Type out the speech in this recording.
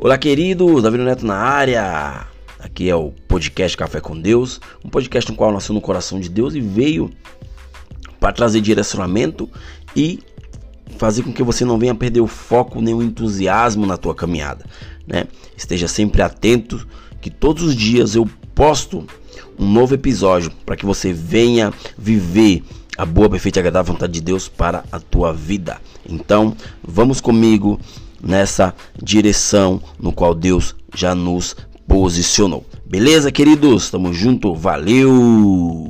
Olá, queridos, Davi Neto na área. Aqui é o podcast Café com Deus, um podcast no qual nasceu no coração de Deus e veio para trazer direcionamento e fazer com que você não venha perder o foco nem o entusiasmo na tua caminhada, né? Esteja sempre atento que todos os dias eu posto um novo episódio para que você venha viver a boa, perfeita e agradável vontade de Deus para a tua vida. Então, vamos comigo nessa direção no qual Deus já nos posicionou. Beleza, queridos? Tamo junto. Valeu!